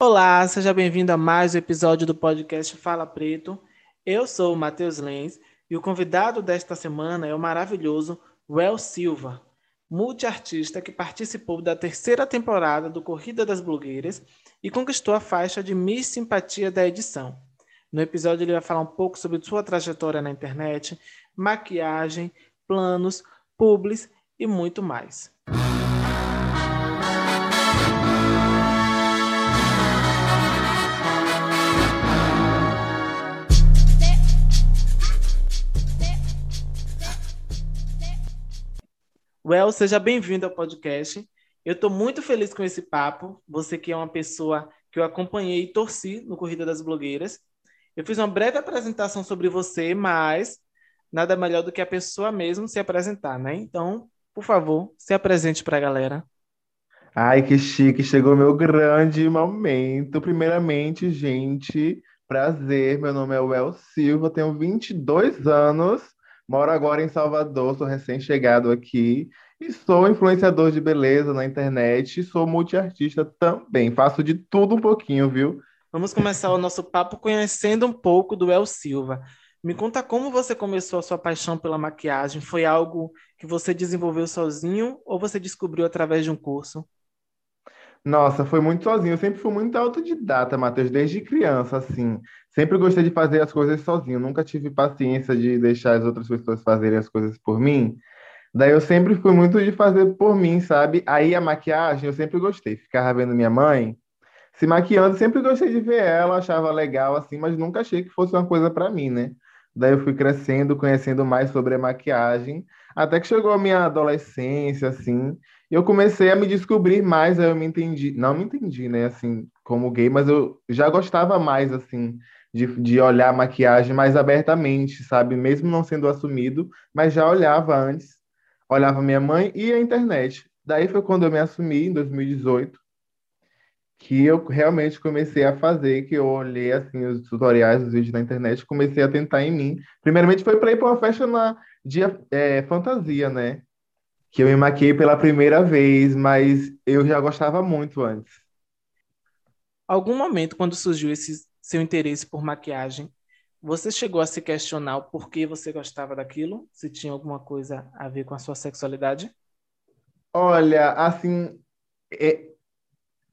Olá, seja bem-vindo a mais um episódio do podcast Fala Preto. Eu sou o Matheus Lenz e o convidado desta semana é o maravilhoso Well Silva, multiartista que participou da terceira temporada do Corrida das Blogueiras e conquistou a faixa de Miss Simpatia da edição. No episódio ele vai falar um pouco sobre sua trajetória na internet, maquiagem, planos, publis e muito mais. Well, seja bem-vindo ao podcast. Eu estou muito feliz com esse papo. Você que é uma pessoa que eu acompanhei e torci no Corrida das Blogueiras. Eu fiz uma breve apresentação sobre você, mas nada melhor do que a pessoa mesmo se apresentar, né? Então, por favor, se apresente para a galera. Ai, que chique, chegou meu grande momento. Primeiramente, gente, prazer, meu nome é Well Silva, tenho 22 anos Moro agora em Salvador, sou recém-chegado aqui e sou influenciador de beleza na internet e sou multiartista também. Faço de tudo um pouquinho, viu? Vamos começar o nosso papo conhecendo um pouco do El Silva. Me conta como você começou a sua paixão pela maquiagem. Foi algo que você desenvolveu sozinho ou você descobriu através de um curso? Nossa, foi muito sozinho. Eu sempre fui muito autodidata, Matheus, desde criança, assim. Sempre gostei de fazer as coisas sozinho. Nunca tive paciência de deixar as outras pessoas fazerem as coisas por mim. Daí eu sempre fui muito de fazer por mim, sabe? Aí a maquiagem eu sempre gostei. Ficava vendo minha mãe se maquiando, sempre gostei de ver ela, achava legal assim, mas nunca achei que fosse uma coisa para mim, né? Daí eu fui crescendo, conhecendo mais sobre a maquiagem, até que chegou a minha adolescência, assim, e eu comecei a me descobrir mais, aí eu me entendi, não me entendi, né, assim, como gay, mas eu já gostava mais, assim, de, de olhar a maquiagem mais abertamente, sabe? Mesmo não sendo assumido, mas já olhava antes, olhava minha mãe e a internet. Daí foi quando eu me assumi, em 2018, que eu realmente comecei a fazer, que eu olhei assim os tutoriais, os vídeos na internet, comecei a tentar em mim. Primeiramente foi para ir para uma festa na dia é, fantasia, né? Que eu me maquiei pela primeira vez, mas eu já gostava muito antes. Algum momento quando surgiu esse seu interesse por maquiagem, você chegou a se questionar o porquê você gostava daquilo? Se tinha alguma coisa a ver com a sua sexualidade? Olha, assim, é,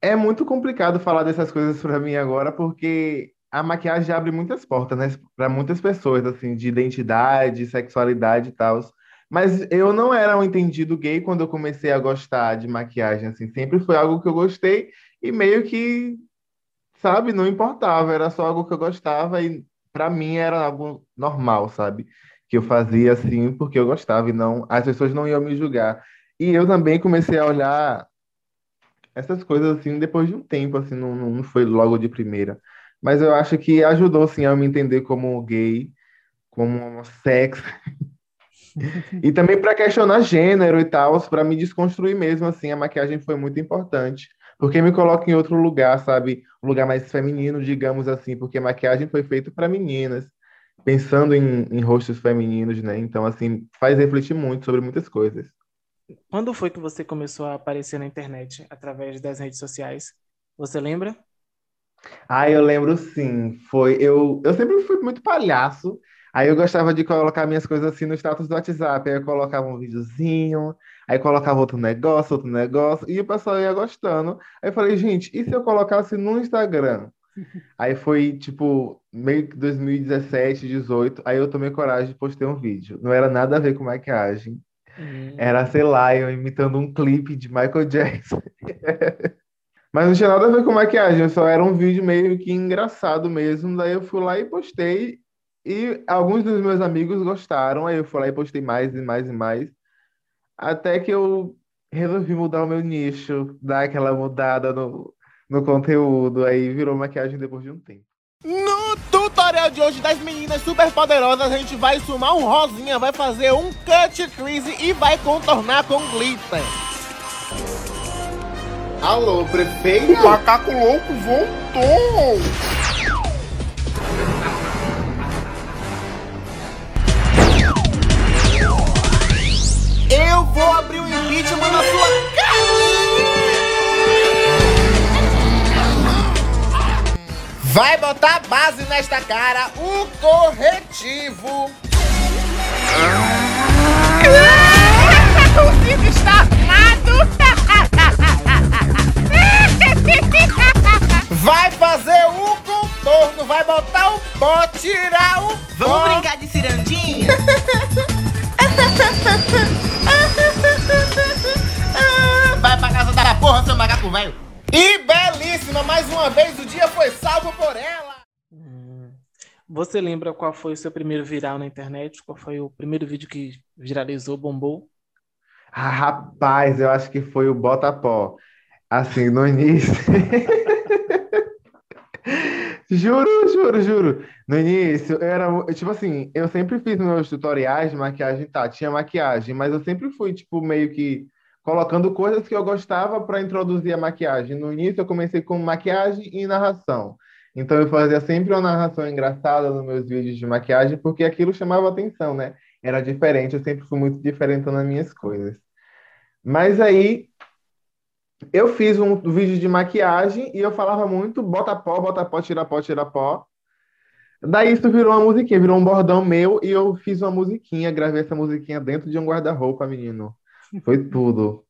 é muito complicado falar dessas coisas para mim agora, porque a maquiagem abre muitas portas, né, para muitas pessoas, assim, de identidade, sexualidade e tal. Mas eu não era um entendido gay quando eu comecei a gostar de maquiagem, assim, sempre foi algo que eu gostei e meio que, sabe, não importava, era só algo que eu gostava e para mim era algo normal, sabe? Que eu fazia assim porque eu gostava e não, as pessoas não iam me julgar. E eu também comecei a olhar essas coisas assim depois de um tempo, assim, não, não foi logo de primeira. Mas eu acho que ajudou, assim, a me entender como gay, como sexo. e também para questionar gênero e tal, para me desconstruir mesmo, assim, a maquiagem foi muito importante. Porque me coloca em outro lugar, sabe? Um lugar mais feminino, digamos assim, porque a maquiagem foi feita para meninas, pensando em, em rostos femininos, né? Então, assim, faz refletir muito sobre muitas coisas. Quando foi que você começou a aparecer na internet através das redes sociais? Você lembra? Ah, eu lembro sim. Foi eu, eu sempre fui muito palhaço. Aí eu gostava de colocar minhas coisas assim no status do WhatsApp. Aí eu colocava um videozinho, aí colocava outro negócio, outro negócio, e o pessoal ia gostando. Aí eu falei, gente, e se eu colocasse no Instagram? Aí foi tipo meio que 2017, 18. Aí eu tomei coragem de postar um vídeo. Não era nada a ver com maquiagem. Hum. Era, sei lá, eu imitando um clipe de Michael Jackson. Mas não tinha nada a ver com maquiagem, só era um vídeo meio que engraçado mesmo. Daí eu fui lá e postei. E alguns dos meus amigos gostaram. Aí eu fui lá e postei mais e mais e mais. Até que eu resolvi mudar o meu nicho, dar aquela mudada no, no conteúdo. Aí virou maquiagem depois de um tempo. No tutorial de hoje das meninas super poderosas, a gente vai sumar um rosinha, vai fazer um cut crease e vai contornar com glitter. Alô, prefeito? O macaco louco voltou! Vou abrir um impeachment na sua cara! Vai botar base nesta cara, o corretivo. o Cid está armado. Vai fazer o contorno, vai botar o pó, tirar o Vamos pó. brincar de cirandinha? porra, seu macaco velho. E belíssima, mais uma vez o dia foi salvo por ela. Hum. Você lembra qual foi o seu primeiro viral na internet? Qual foi o primeiro vídeo que viralizou, bombou? Ah, rapaz, eu acho que foi o Botapó. Assim, no início. Juro, juro, juro. No início, eu era, tipo assim, eu sempre fiz meus tutoriais de maquiagem, tá, tinha maquiagem, mas eu sempre fui, tipo, meio que colocando coisas que eu gostava para introduzir a maquiagem. No início, eu comecei com maquiagem e narração. Então, eu fazia sempre uma narração engraçada nos meus vídeos de maquiagem, porque aquilo chamava atenção, né? Era diferente, eu sempre fui muito diferente nas minhas coisas. Mas aí, eu fiz um vídeo de maquiagem e eu falava muito bota pó, bota pó, tira pó, tira pó. Daí isso virou uma musiquinha, virou um bordão meu e eu fiz uma musiquinha, gravei essa musiquinha dentro de um guarda-roupa, menino. Foi tudo.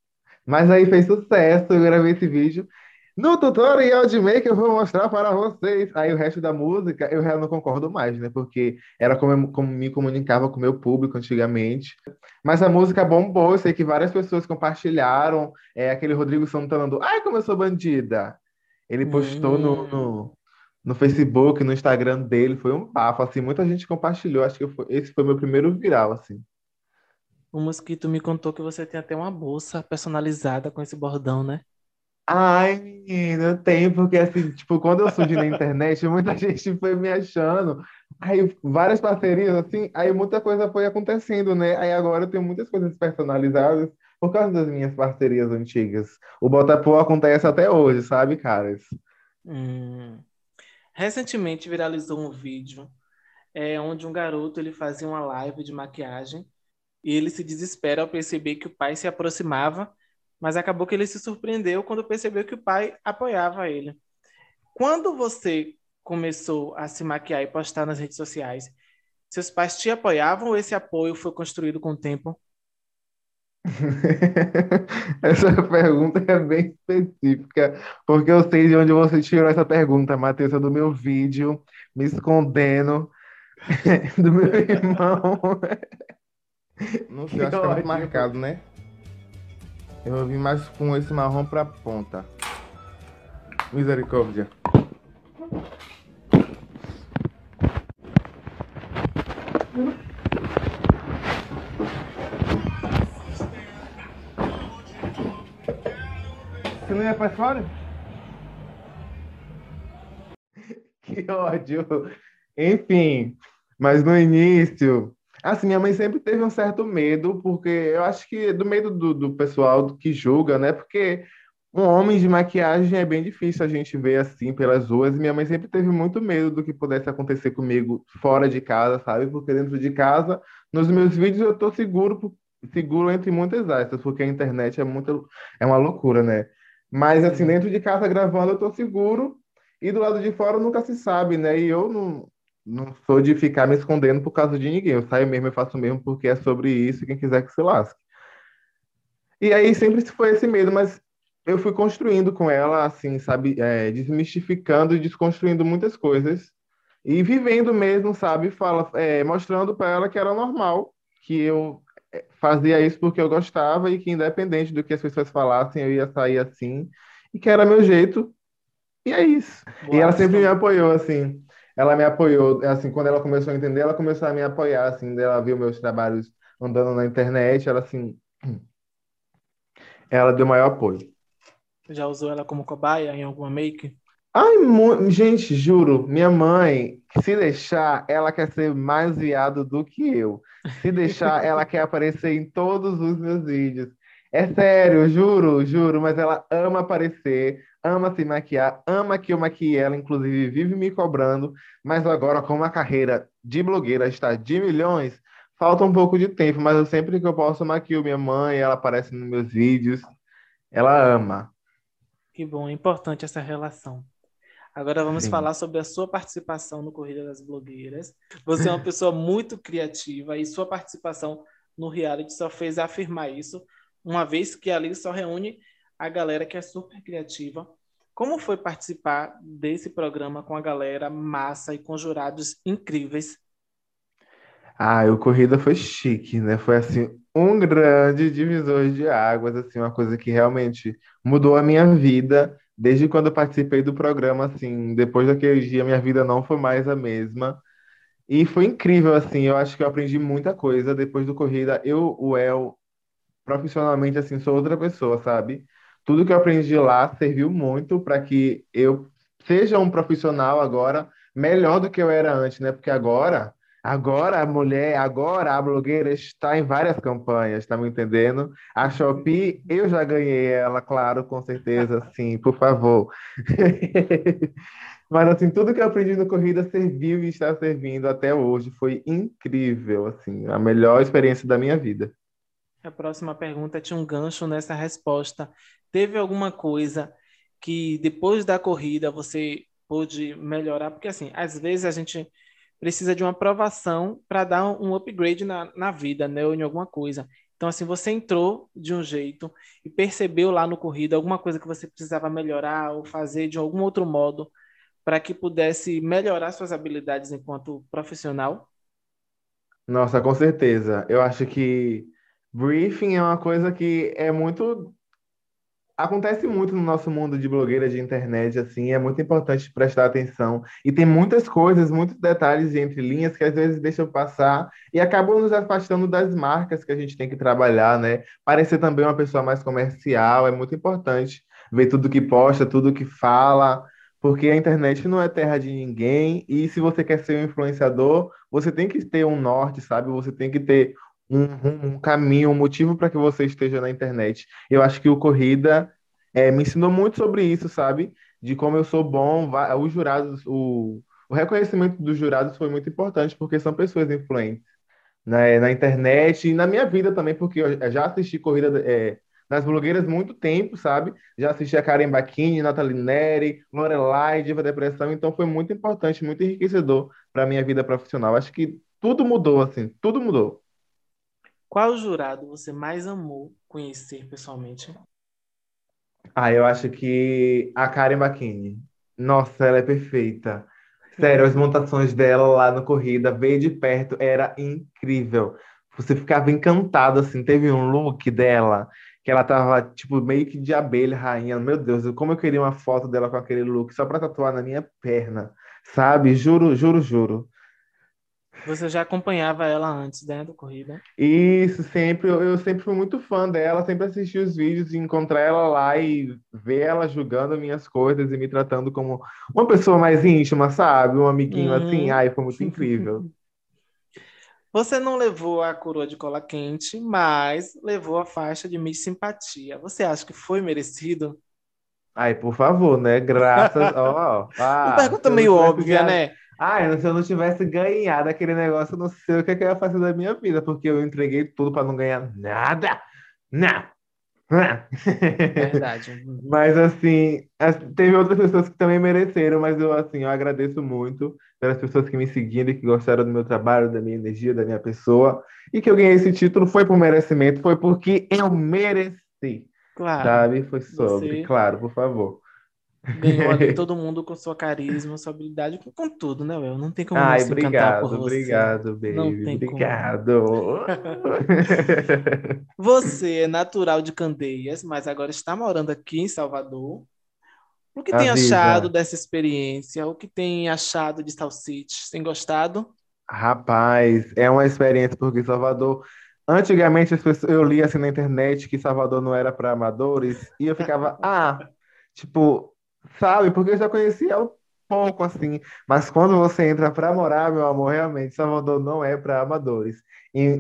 Mas aí fez sucesso, eu gravei esse vídeo. No tutorial de make eu vou mostrar para vocês. Aí o resto da música eu já não concordo mais, né? Porque era como eu como me comunicava com o meu público antigamente. Mas a música bombou, eu sei que várias pessoas compartilharam. É, aquele Rodrigo Santana do Ai, como eu sou bandida. Ele postou no, Hum. no, no Facebook, no Instagram dele, foi um bafo, assim, muita gente compartilhou. Acho que foi- esse foi meu primeiro viral, assim. O Mosquito me contou que você tem até uma bolsa personalizada com esse bordão, né? Ai, menino, eu tenho, porque assim, tipo, quando eu surgi na internet, muita gente foi me achando. Aí, várias parcerias, assim, aí muita coisa foi acontecendo, né? Aí agora eu tenho muitas coisas personalizadas por causa das minhas parcerias antigas. O Botafogo acontece até hoje, sabe, caras? Hum. Recentemente viralizou um vídeo é, onde um garoto ele fazia uma live de maquiagem e ele se desespera ao perceber que o pai se aproximava, mas acabou que ele se surpreendeu quando percebeu que o pai apoiava ele. Quando você começou a se maquiar e postar nas redes sociais, seus pais te apoiavam ou esse apoio foi construído com o tempo? Essa pergunta é bem específica, porque eu sei de onde você tirou essa pergunta, Matheus, é do meu vídeo, me escondendo do meu irmão. Não sei, acho que é marcado, né? Eu vou vir mais com esse marrom pra ponta. Misericórdia. Você não ia pra fora? Que ódio. Enfim, mas no início, assim, minha mãe sempre teve um certo medo, porque eu acho que do medo do, do pessoal que julga, né? Porque um homem de maquiagem é bem difícil a gente ver assim pelas ruas, e minha mãe sempre teve muito medo do que pudesse acontecer comigo fora de casa, sabe? Porque dentro de casa, nos meus vídeos eu tô seguro, seguro entre muitas aspas, porque a internet é muito, é uma loucura, né? Mas assim, dentro de casa gravando eu tô seguro, e do lado de fora nunca se sabe, né? E eu não, não sou de ficar me escondendo por causa de ninguém. Eu saio mesmo, eu faço mesmo porque é sobre isso e quem quiser que se lasque. E aí sempre foi esse medo, mas eu fui construindo com ela, assim, sabe? É, desmistificando e desconstruindo muitas coisas. E vivendo mesmo, sabe? Fala, é, mostrando para ela que era normal, que eu é, fazia isso porque eu gostava e que independente do que as pessoas falassem, eu ia sair assim. E que era meu jeito. E é isso. E ela sempre me apoiou, assim. Ela me apoiou, assim, quando ela começou a entender, ela começou a me apoiar, assim, ela viu meus trabalhos andando na internet, ela, assim, ela deu maior apoio. Já usou ela como cobaia em alguma make? Ai, gente, juro, minha mãe, se deixar, ela quer ser mais viado do que eu. Se deixar, ela quer aparecer em todos os meus vídeos. É sério, juro, juro, mas ela ama aparecer, ama se maquiar, ama que eu maquie ela, inclusive vive me cobrando, mas agora com uma carreira de blogueira está de milhões, falta um pouco de tempo, mas eu sempre que eu posso maquio minha mãe, ela aparece nos meus vídeos, ela ama. Que bom, é importante essa relação. Agora vamos Sim. falar sobre a sua participação no Corrida das Blogueiras. Você é uma pessoa muito criativa e sua participação no reality só fez afirmar isso, uma vez que ali só reúne a galera que é super criativa. Como foi participar desse programa com a galera massa e com jurados incríveis? Ah, o Corrida foi chique, né? Foi assim, um grande divisor de águas, assim, uma coisa que realmente mudou a minha vida desde quando eu participei do programa, assim, depois daquele dia minha vida não foi mais a mesma. E foi incrível, assim, eu acho que eu aprendi muita coisa depois do Corrida. Eu, o El, profissionalmente, assim, sou outra pessoa, sabe? Tudo que eu aprendi lá serviu muito para que eu seja um profissional agora melhor do que eu era antes, né? Porque agora Agora a mulher, agora a blogueira está em várias campanhas, tá me entendendo? A Shopee, eu já ganhei ela, claro, com certeza, sim, por favor. Mas assim, tudo que eu aprendi no corrida serviu e está servindo até hoje. Foi incrível, assim, a melhor experiência da minha vida. A próxima pergunta tinha um gancho nessa resposta. Teve alguma coisa que depois da corrida você pôde melhorar? Porque assim, às vezes a gente precisa de uma aprovação para dar um upgrade na, na vida, né, ou em alguma coisa. Então, assim, você entrou de um jeito e percebeu lá no corrida alguma coisa que você precisava melhorar ou fazer de algum outro modo para que pudesse melhorar suas habilidades enquanto profissional? Nossa, com certeza. Eu acho que briefing é uma coisa que é muito acontece muito no nosso mundo de blogueira de internet, assim, é muito importante prestar atenção. E tem muitas coisas, muitos detalhes entre linhas que às vezes deixam passar e acabam nos afastando das marcas que a gente tem que trabalhar, né? Parecer também uma pessoa mais comercial, é muito importante ver tudo que posta, tudo que fala, porque a internet não é terra de ninguém e se você quer ser um influenciador, você tem que ter um norte, sabe? Você tem que ter um, um caminho, um motivo para que você esteja na internet. Eu acho que o Corrida é, me ensinou muito sobre isso, sabe? De como eu sou bom. Os jurados, o, o reconhecimento dos jurados foi muito importante, porque são pessoas influentes né, na internet e na minha vida também, porque eu já assisti Corrida é, nas blogueiras muito tempo, sabe? Já assisti a Karen Bacchini, Nathalie Neri, Lorelai, Diva Depressão, então foi muito importante, muito enriquecedor para minha vida profissional. Acho que tudo mudou, assim, tudo mudou. Qual jurado você mais amou conhecer pessoalmente? Ah, eu acho que a Karen Bacchini. Nossa, ela é perfeita. Sério, as montações dela lá no Corrida, ver de perto, era incrível. Você ficava encantado, assim. Teve um look dela que ela tava, tipo, meio que de abelha, rainha. Meu Deus, como eu queria uma foto dela com aquele look só pra tatuar na minha perna, sabe? Juro, juro, juro. Você já acompanhava ela antes, né, do corrida? Isso, sempre. Eu, eu sempre fui muito fã dela, sempre assisti os vídeos e encontrar ela lá e ver ela julgando minhas coisas e me tratando como uma pessoa mais íntima, sabe? Um amiguinho Uhum. assim. Ai, foi muito incrível. Você não levou a coroa de cola quente, mas levou a faixa de Miss Simpatia. Você acha que foi merecido? Ai, por favor, né? Graças. Ó, ó. Ah, Uma pergunta meio óbvia, né? Ai, se eu não tivesse ganhado aquele negócio, eu não sei o que, é que eu ia fazer da minha vida, porque eu entreguei tudo para não ganhar nada. Não. Verdade. Mas assim, as- teve outras pessoas que também mereceram, mas eu assim, eu agradeço muito pelas pessoas que me seguiram e que gostaram do meu trabalho, da minha energia, da minha pessoa, e que eu ganhei esse título foi por merecimento, foi porque eu mereci, Claro. sabe? Foi sobre, você- claro, por favor. Ganhou ali todo mundo com sua carisma, sua habilidade, com, com tudo, né, Will? Não tem como não Ai, encantar obrigado, por você. obrigado, Não baby, tem como. obrigado. Você é natural de Candeias, mas agora está morando aqui em Salvador. O que tem Avisa. achado dessa experiência? O que tem achado de Sal City? Tem gostado? Rapaz, é uma experiência porque Salvador. Antigamente as pessoas, eu li assim na internet que Salvador não era para amadores e eu ficava, ah, tipo, sabe? Porque eu já conhecia um pouco assim. Mas quando você entra para morar, meu amor, realmente Salvador não é para amadores. Em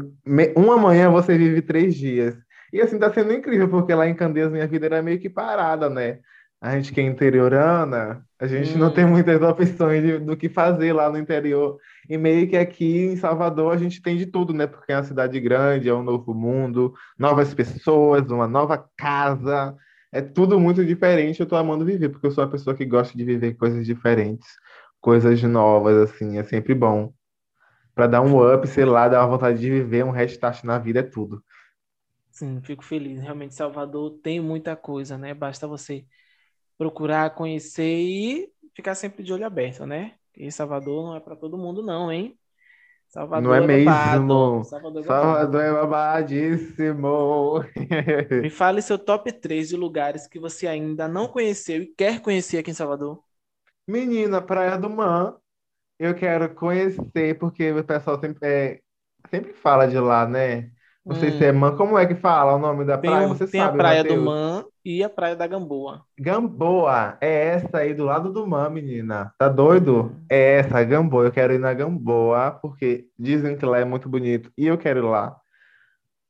uma manhã você vive três dias. E assim tá sendo incrível porque lá em Candeias minha vida era meio que parada, né? A gente que é interiorana, a gente não Hum. tem muitas opções de- do que fazer lá no interior. E meio que aqui em Salvador a gente tem de tudo, né? Porque é uma cidade grande, é um novo mundo, novas pessoas, uma nova casa. É tudo muito diferente. Eu tô amando viver, porque eu sou uma pessoa que gosta de viver coisas diferentes, coisas novas, assim, é sempre bom. Pra dar um up, sei lá, dar uma vontade de viver, um restart na vida é tudo. Sim, fico feliz. Realmente, Salvador tem muita coisa, né? Basta você procurar, conhecer e ficar sempre de olho aberto, né? E Salvador não é para todo mundo, não, hein? Salvador Não é mesmo? Salvador é babado. Salvador é babadíssimo. Me fale seu top 3 de lugares que você ainda não conheceu e quer conhecer aqui em Salvador. Menina, Praia do Man, eu quero conhecer, porque o pessoal sempre, é, sempre fala de lá, né? Não sei se é Hum, Man, como é que fala o nome da tem, praia? Você tem a sabe, Praia do Matheus? Man e a Praia da Gamboa. Gamboa, é essa aí do lado do Man, menina. Tá doido? É essa, Gamboa. Eu quero ir na Gamboa, porque dizem que lá é muito bonito e eu quero ir lá.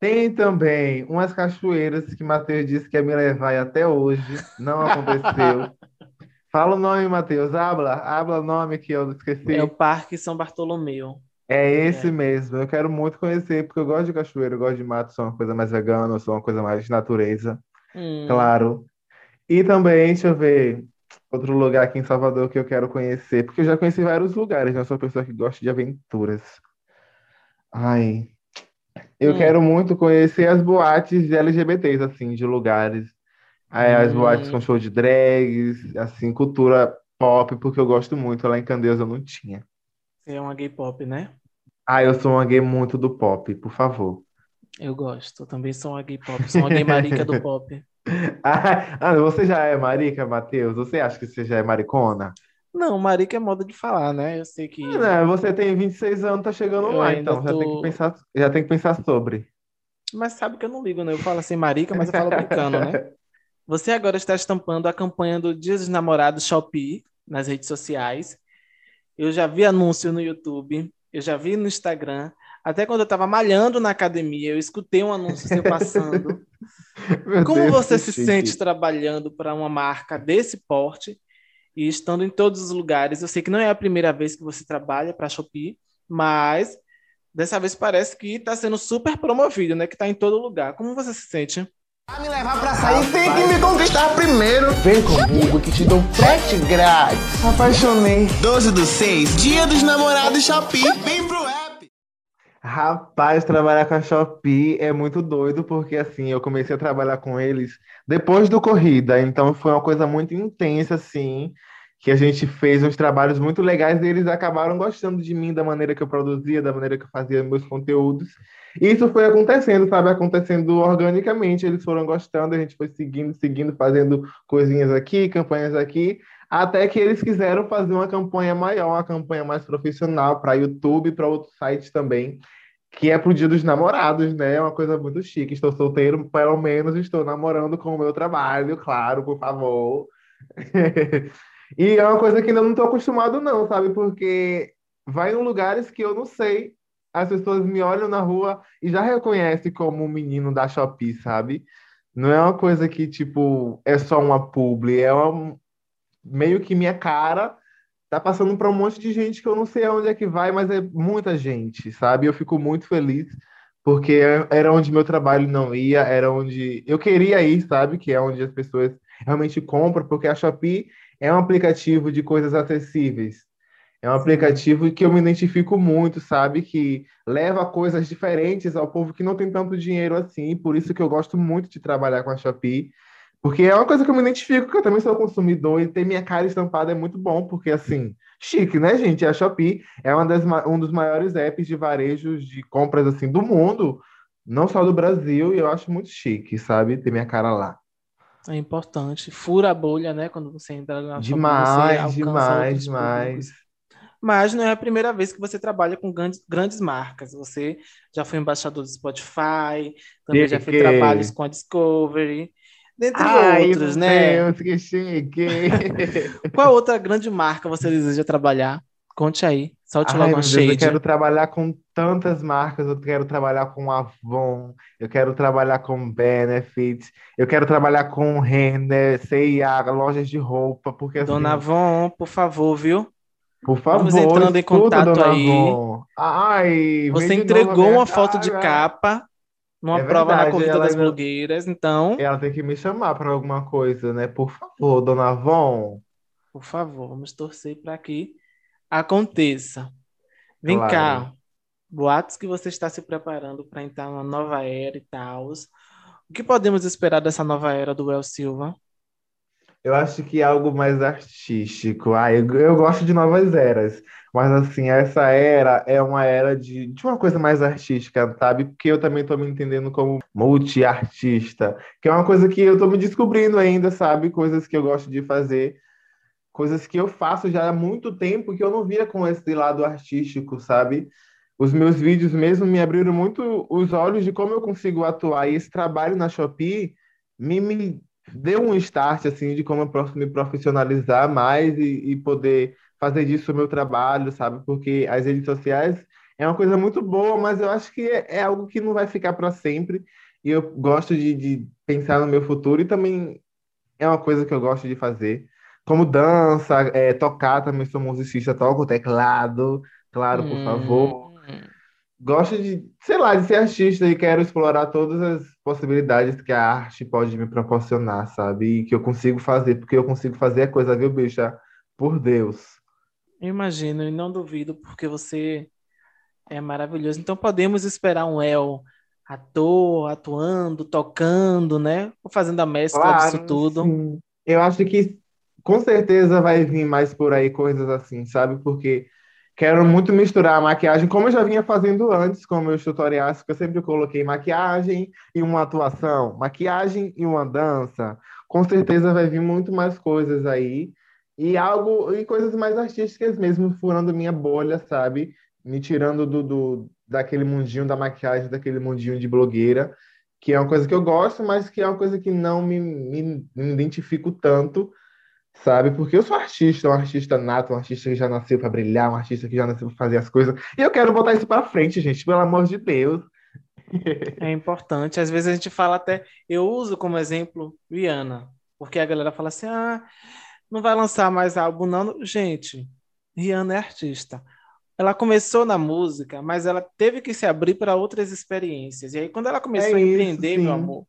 Tem também umas cachoeiras que Matheus disse que ia me levar e até hoje não aconteceu. Fala o nome, Matheus. Habla, habla o nome que eu esqueci. É o Parque São Bartolomeu. É esse É. mesmo. Eu quero muito conhecer, porque eu gosto de cachoeira, eu gosto de mato, sou uma coisa mais vegana, sou uma coisa mais de natureza, Hum, claro. E também, deixa eu ver, outro lugar aqui em Salvador que eu quero conhecer, porque eu já conheci vários lugares, né? Eu sou uma pessoa que gosta de aventuras. Ai, eu Hum. quero muito conhecer as boates de LGBTs, assim, de lugares. Aí, as boates Hum. com show de drags, assim, cultura pop, porque eu gosto muito. Lá em Candeias eu não tinha. Você é uma gay pop, né? Ah, eu sou uma gay muito do pop, por favor. Eu gosto. Eu também sou uma gay pop. Sou uma gay marica do pop. Ah, ah, você já é marica, Matheus? Você acha que você já é maricona? Não, marica é moda de falar, né? Eu sei que Ah, não, você tem 26 anos, tá chegando Eu lá, então já tem que tô- pensar, já tem que pensar sobre. Mas sabe que eu não ligo, né? Eu falo assim, marica, mas eu falo brincando, né? Você agora está estampando a campanha do Dia dos Namorados Shopee nas redes sociais. Eu já vi anúncio no YouTube, eu já vi no Instagram. Até quando eu estava malhando na academia, eu escutei um anúncio seu passando. Como Deus, você se chique. sente trabalhando para uma marca desse porte e estando em todos os lugares? Eu sei que não é a primeira vez que você trabalha para a Shopee, mas dessa vez parece que está sendo super promovido, né? Que está em todo lugar. Como você se sente? Pra me levar pra sair, tem que me conquistar primeiro. Vem comigo que te dou frete grátis. Apaixonei. 12 do 6, dia dos namorados Shopee. Vem pro app. Rapaz, trabalhar com a Shopee é muito doido, porque assim, eu comecei a trabalhar com eles depois do corrida, então foi uma coisa muito intensa, assim, que a gente fez uns trabalhos muito legais e eles acabaram gostando de mim, da maneira que eu produzia, da maneira que eu fazia meus conteúdos. E isso foi acontecendo, sabe? Acontecendo organicamente, eles foram gostando, a gente foi seguindo, seguindo, fazendo coisinhas aqui, campanhas aqui, até que eles quiseram fazer uma campanha maior, uma campanha mais profissional para YouTube, para outros sites também que é pro Dia dos Namorados, né? É uma coisa muito chique. Estou solteiro, pelo menos estou namorando com o meu trabalho, claro, por favor. E é uma coisa que ainda não estou acostumado, não, sabe? Porque vai em lugares que eu não sei. As pessoas me olham na rua e já reconhecem como um menino da Shopee, sabe? Não é uma coisa que, tipo, é só uma publi, é uma... meio que minha cara tá passando para um monte de gente que eu não sei aonde é que vai, mas é muita gente, sabe? Eu fico muito feliz porque era onde meu trabalho não ia, era onde eu queria ir, sabe? Que é onde as pessoas realmente compram, porque a Shopee é um aplicativo de coisas acessíveis. É um aplicativo que eu me identifico muito, sabe? Que leva coisas diferentes ao povo que não tem tanto dinheiro assim. Por isso que eu gosto muito de trabalhar com a Shopee. Porque é uma coisa que eu me identifico, que eu também sou consumidor e ter minha cara estampada é muito bom, porque assim, chique, né, gente? A Shopee é uma das, um dos maiores apps de varejos de compras assim do mundo, não só do Brasil, e eu acho muito chique, sabe? Ter minha cara lá. É importante. Fura a bolha, né? Quando você entra na Shopee, Demais, alcança demais, demais. públicos. Mas não é a primeira vez que você trabalha com grandes, grandes marcas. Você já foi embaixador do Spotify, também já fez trabalhos com a Discovery, dentre Ai, outros, meu né? Deus, que chique! Qual outra grande marca você deseja trabalhar? Conte aí. Solte Ai, logo uma Deus, eu shade. quero trabalhar com tantas marcas. Eu quero trabalhar com Avon, eu quero trabalhar com Benefit, eu quero trabalhar com Renner, C&A, lojas de roupa, porque assim, Dona Avon, por favor, viu? por favor, vamos entrando em contato aí. Avon. Ai, Você entregou uma foto de capa numa É prova na verdade, corrida ela das ainda- blogueiras. Então, Ela tem que me chamar para alguma coisa, né? Por favor, dona Avon. por favor, vamos torcer para que aconteça. Vem Claro. cá, boatos que você está se preparando para entrar numa nova era e tal. O que podemos esperar dessa nova era do El Silva? Eu acho que é algo mais artístico. Ah, eu, eu gosto de novas eras, mas assim, essa era é uma era de, de uma coisa mais artística, sabe? Porque eu também estou me entendendo como multi-artista, que é uma coisa que eu estou me descobrindo ainda, sabe? Coisas que eu gosto de fazer, coisas que eu faço já há muito tempo que eu não via com esse lado artístico, sabe? Os meus vídeos mesmo me abriram muito os olhos de como eu consigo atuar, e esse trabalho na Shopee me, me deu um start assim de como eu posso me profissionalizar mais e, e poder fazer disso o meu trabalho, sabe? Porque as redes sociais é uma coisa muito boa, mas eu acho que é, é algo que não vai ficar para sempre. E eu gosto de, de pensar no meu futuro e também é uma coisa que eu gosto de fazer. Como dança, é, tocar também sou musicista, toco teclado, claro, por Hum, favor. Gosto de, sei lá, de ser artista e quero explorar todas as possibilidades que a arte pode me proporcionar, sabe? E que eu consigo fazer, porque eu consigo fazer a coisa, viu, bicha? Por Deus. Eu imagino e não duvido, porque você é maravilhoso. Então podemos esperar um El ator, atuando, tocando, né? Ou Fazendo a mescla disso tudo. sim. Eu acho que com certeza vai vir mais por aí coisas assim, sabe? Porque quero muito misturar a maquiagem, como eu já vinha fazendo antes com meus tutoriais, que eu sempre coloquei maquiagem e uma atuação, maquiagem e uma dança. Com certeza vai vir muito mais coisas aí. E algo, e coisas mais artísticas mesmo, furando minha bolha, sabe? Me tirando do, do, daquele mundinho da maquiagem, daquele mundinho de blogueira, que é uma coisa que eu gosto, mas que é uma coisa que não me, me, me identifico tanto, sabe? Porque eu sou artista, um artista nato, um artista que já nasceu para brilhar, um artista que já nasceu para fazer as coisas. E eu quero botar isso para frente, gente, pelo amor de Deus. É importante. Às vezes a gente fala até, eu uso como exemplo Rihanna, porque a galera fala assim: ah, não vai lançar mais álbum, não. Gente, Rihanna é artista. Ela começou na música, mas ela teve que se abrir para outras experiências. E aí, quando ela começou É a empreender, meu amor,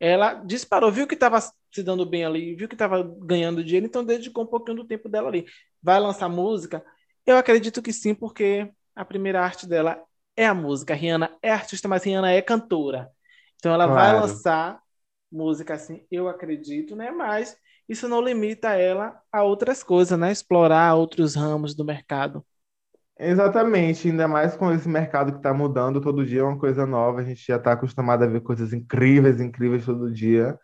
ela disparou, viu que estava se dando bem ali, viu que estava ganhando dinheiro, então dedicou um pouquinho do tempo dela ali. Vai lançar música? Eu acredito que sim, porque a primeira arte dela é a música. A Rihanna é artista, mas Rihanna é cantora. Então ela vai Claro. lançar música assim, eu acredito, né? Mas isso não limita ela a outras coisas, né? Explorar outros ramos do mercado. Exatamente, ainda mais com esse mercado que está mudando todo dia, é uma coisa nova, a gente já está acostumado a ver coisas incríveis, incríveis todo dia.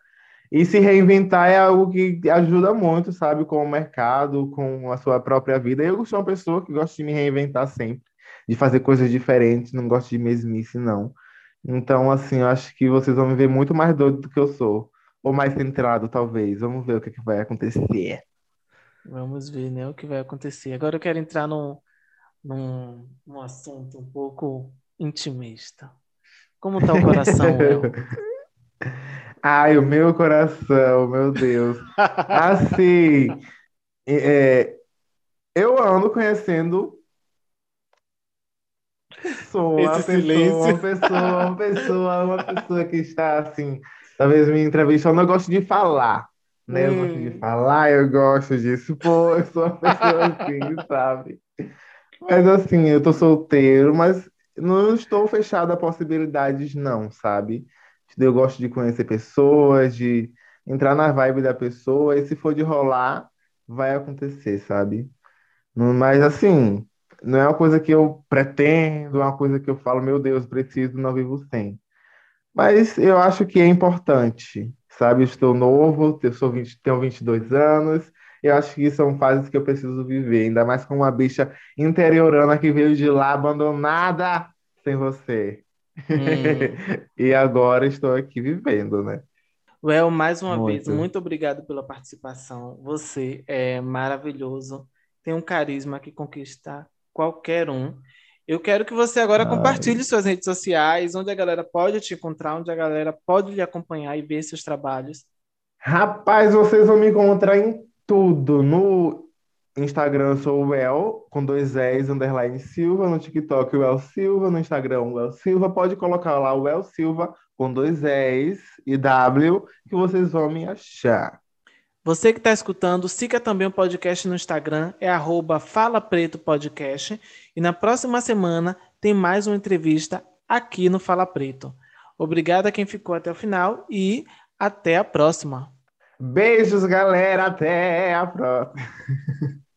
E se reinventar é algo que ajuda muito, sabe, com o mercado, com a sua própria vida. Eu sou uma pessoa que gosta de me reinventar sempre, de fazer coisas diferentes, não gosto de mesmice, não. Então, assim, eu acho que vocês vão me ver muito mais doido do que eu sou, ou mais centrado, talvez. Vamos ver o que, que vai acontecer. Vamos ver, né, o que vai acontecer. Agora eu quero entrar num, num, num assunto um pouco intimista. Como tá o coração, El? Ai, o meu coração, meu Deus. Assim, é, eu ando conhecendo pessoa, Esse pessoa, silêncio. pessoa, uma pessoa, uma pessoa que está assim, talvez me entrevistando. Eu gosto de falar, né? Eu gosto de Hum. falar, eu gosto disso. Pô, eu sou uma pessoa assim, sabe? Mas assim, eu tô solteiro, mas não estou fechado a possibilidades, não, sabe? Eu gosto de conhecer pessoas, de entrar na vibe da pessoa, e se for de rolar, vai acontecer, sabe? Mas assim, não é uma coisa que eu pretendo, é uma coisa que eu falo, meu Deus, preciso, não vivo sem. Mas eu acho que é importante, sabe? Estou novo, eu sou 20, tenho 22 anos, eu acho que são fases que eu preciso viver, ainda mais com uma bicha interiorana que veio de lá abandonada sem você. Hum. E agora estou aqui vivendo, né? Well, mais uma vez, Muito. muito obrigado pela participação. Você é maravilhoso, tem um carisma que conquista qualquer um. Eu quero que você agora Ai. compartilhe suas redes sociais, onde a galera pode te encontrar, onde a galera pode lhe acompanhar e ver seus trabalhos. Rapaz, vocês vão me encontrar em tudo, no Instagram sou o El, com dois E's, underline Silva. No TikTok o El Silva. No Instagram o El Silva. Pode colocar lá o El Silva com dois E's e W que vocês vão me achar. Você que está escutando, siga também o podcast no Instagram, é arroba Fala Preto Podcast. E na próxima semana tem mais uma entrevista aqui no Fala Preto. Obrigado a quem ficou até o final e até a próxima. Beijos, galera. Até a próxima.